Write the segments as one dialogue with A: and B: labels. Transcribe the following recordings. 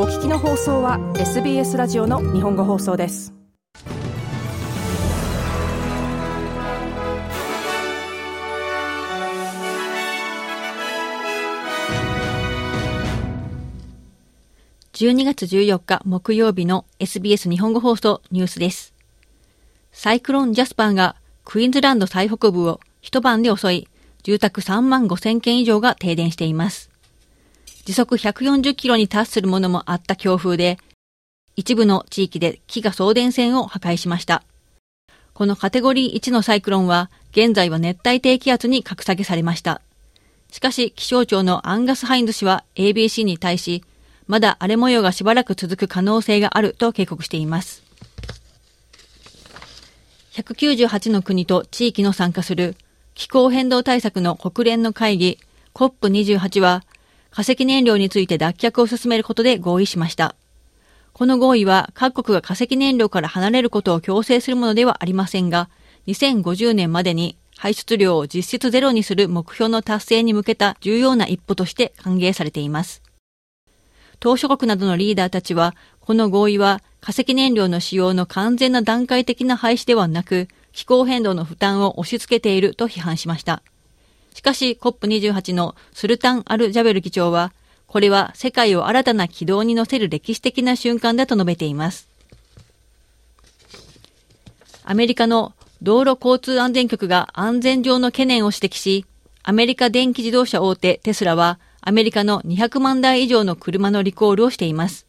A: お聞きの放送は SBS ラジオの日本語放送です
B: 12月14日木曜日の SBS 日本語放送ニュースです。サイクロンジャスパーがクイーンズランド最北部を一晩で襲い、住宅3万5千軒以上が停電しています。時速140キロに達するものもあった強風で、一部の地域で木が送電線を破壊しました。このカテゴリー1のサイクロンは、現在は熱帯低気圧に格下げされました。しかし、気象庁のアンガス・ハインズ氏は ABC に対し、まだ荒れ模様がしばらく続く可能性があると警告しています。198の国と地域の参加する気候変動対策の国連の会議 COP28 は化石燃料について脱却を進めることで合意しました。この合意は各国が化石燃料から離れることを強制するものではありませんが、2050年までに排出量を実質ゼロにする目標の達成に向けた重要な一歩として歓迎されています。島諸国などのリーダーたちは、この合意は化石燃料の使用の完全な段階的な廃止ではなく、気候変動の負担を押し付けていると批判しました。しかし COP28 のスルタン・アル・ジャベル議長は、これは世界を新たな軌道に乗せる歴史的な瞬間だと述べています。アメリカの道路交通安全局が安全上の懸念を指摘し、アメリカ電気自動車大手テスラはアメリカの200万台以上の車のリコールをしています。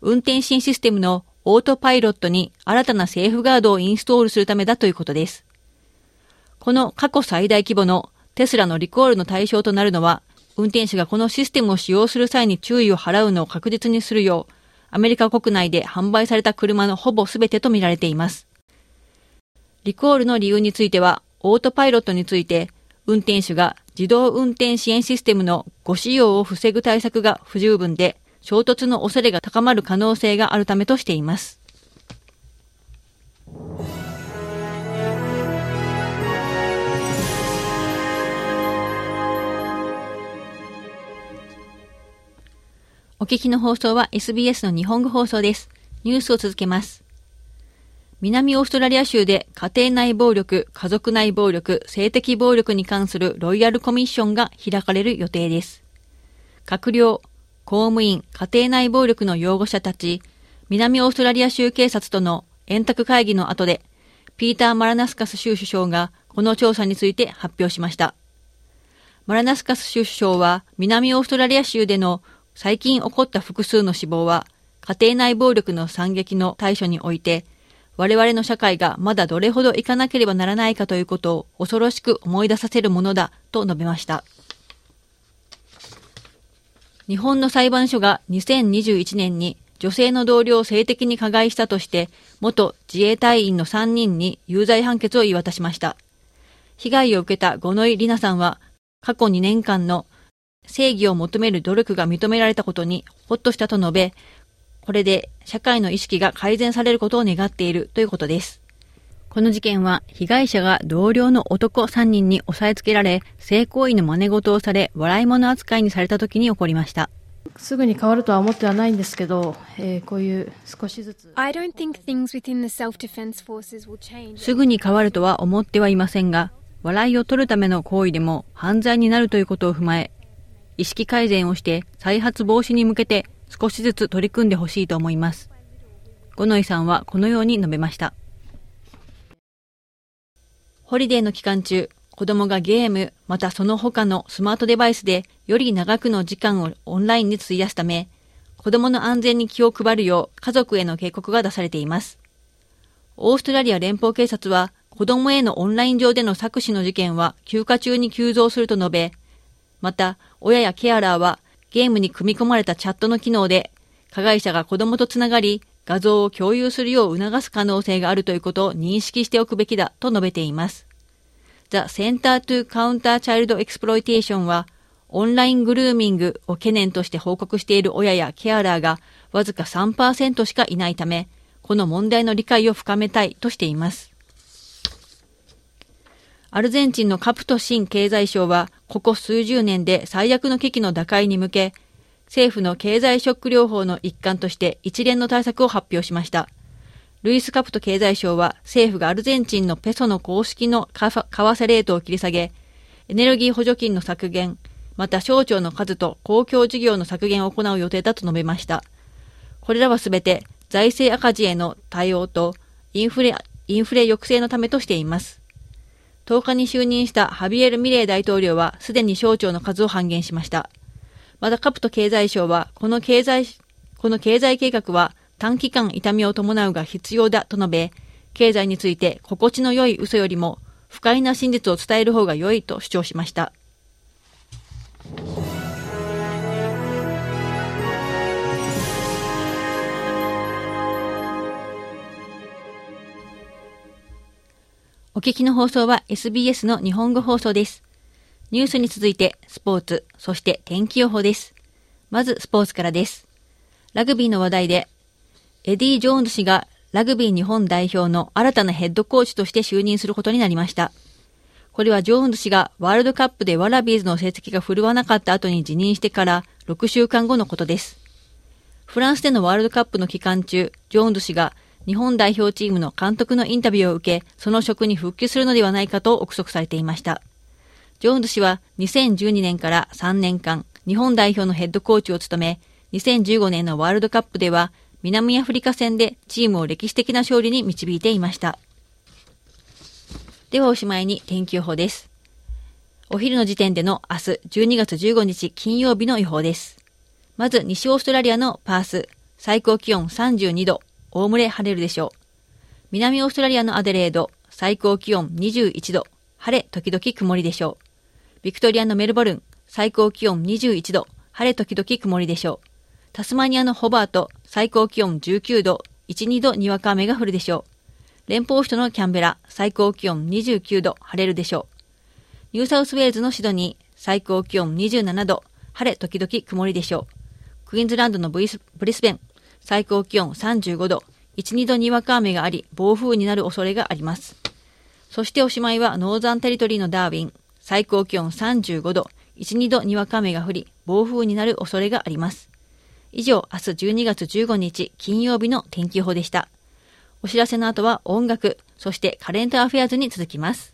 B: 運転新システムのオートパイロットに新たなセーフガードをインストールするためだということです。この過去最大規模のテスラのリコールの対象となるのは、運転手がこのシステムを使用する際に注意を払うのを確実にするよう、アメリカ国内で販売された車のほぼ全てとみられています。リコールの理由については、オートパイロットについて、運転手が自動運転支援システムの誤使用を防ぐ対策が不十分で、衝突の恐れが高まる可能性があるためとしています。お聞きの放送は SBS の日本語放送です。ニュースを続けます。南オーストラリア州で家庭内暴力、家族内暴力、性的暴力に関するロイヤルコミッションが開かれる予定です。閣僚、公務員、家庭内暴力の擁護者たち、南オーストラリア州警察との円卓会議の後で、ピーター・マラナスカス州首相がこの調査について発表しました。マラナスカス州首相は南オーストラリア州での最近起こった複数の死亡は家庭内暴力の惨劇の対処において我々の社会がまだどれほどいかなければならないかということを恐ろしく思い出させるものだと述べました。日本の裁判所が2021年に女性の同僚を性的に加害したとして、元自衛隊員の3人に有罪判決を言い渡しました。被害を受けた五ノ井里奈さんは、過去2年間の正義を求める努力が認められたことにほっとしたと述べ、これで社会の意識が改善されることを願っているということです。この事件は被害者が同僚の男3人に押さえつけられ、性行為の真似事をされ、笑い物扱いにされた時に起こりました。
C: すぐに変わるとは思ってはないんですけど、えー、こういう少しずつ。
B: すぐに変わるとは思ってはいませんが、笑いを取るための行為でも犯罪になるということを踏まえ、意識改善をして再発防止に向けて少しずつ取り組んでほしいと思います。五ノ井さんはこのように述べました。ホリデーの期間中、子供がゲーム、またその他のスマートデバイスでより長くの時間をオンラインに費やすため、子供の安全に気を配るよう家族への警告が出されています。オーストラリア連邦警察は、子供へのオンライン上での搾取の事件は休暇中に急増すると述べ、また、親やケアラーはゲームに組み込まれたチャットの機能で、加害者が子供とつながり、画像を共有するよう促す可能性があるということを認識しておくべきだと述べています。The Center to Counter Child Exploitation は、オンライングルーミングを懸念として報告している親やケアラーがわずか3%しかいないため、この問題の理解を深めたいとしています。アルゼンチンのカプト新経済省は、ここ数十年で最悪の危機の打開に向け、政府の経済ショック療法の一環として一連の対策を発表しました。ルイス・カプト経済省は政府がアルゼンチンのペソの公式の為替レートを切り下げ、エネルギー補助金の削減、また省庁の数と公共事業の削減を行う予定だと述べました。これらはすべて財政赤字への対応とインフレ、インフレ抑制のためとしています。10日に就任したハビエル・ミレー大統領はすでに省庁の数を半減しました。またカプト経済省は、この経済、この経済計画は短期間痛みを伴うが必要だと述べ、経済について心地の良い嘘よりも不快な真実を伝える方が良いと主張しました。お聞きの放送は SBS の日本語放送です。ニュースに続いてスポーツ、そして天気予報です。まずスポーツからです。ラグビーの話題で、エディ・ジョーンズ氏がラグビー日本代表の新たなヘッドコーチとして就任することになりました。これはジョーンズ氏がワールドカップでワラビーズの成績が振るわなかった後に辞任してから6週間後のことです。フランスでのワールドカップの期間中、ジョーンズ氏が日本代表チームの監督のインタビューを受け、その職に復帰するのではないかと憶測されていました。ジョーンズ氏は2012年から3年間、日本代表のヘッドコーチを務め、2015年のワールドカップでは、南アフリカ戦でチームを歴史的な勝利に導いていました。ではおしまいに天気予報です。お昼の時点での明日12月15日金曜日の予報です。まず西オーストラリアのパース、最高気温32度、おおむれ晴れるでしょう。南オーストラリアのアデレード、最高気温21度、晴れ時々曇りでしょう。ビクトリアのメルボルン、最高気温21度、晴れ時々曇りでしょう。タスマニアのホバート、最高気温19度、1、2度にわか雨が降るでしょう。連邦首都のキャンベラ、最高気温29度、晴れるでしょう。ニューサウスウェールズのシドニー、最高気温27度、晴れ時々曇りでしょう。クイーンズランドのブリスベン、最高気温35度、1、2度にわか雨があり、暴風になる恐れがあります。そしておしまいはノーザンテリトリーのダーウィン、最高気温35度、1、2度にわか雨が降り、暴風になる恐れがあります。以上、明日12月15日金曜日の天気予報でした。お知らせの後は音楽、そしてカレントアフェアズに続きます。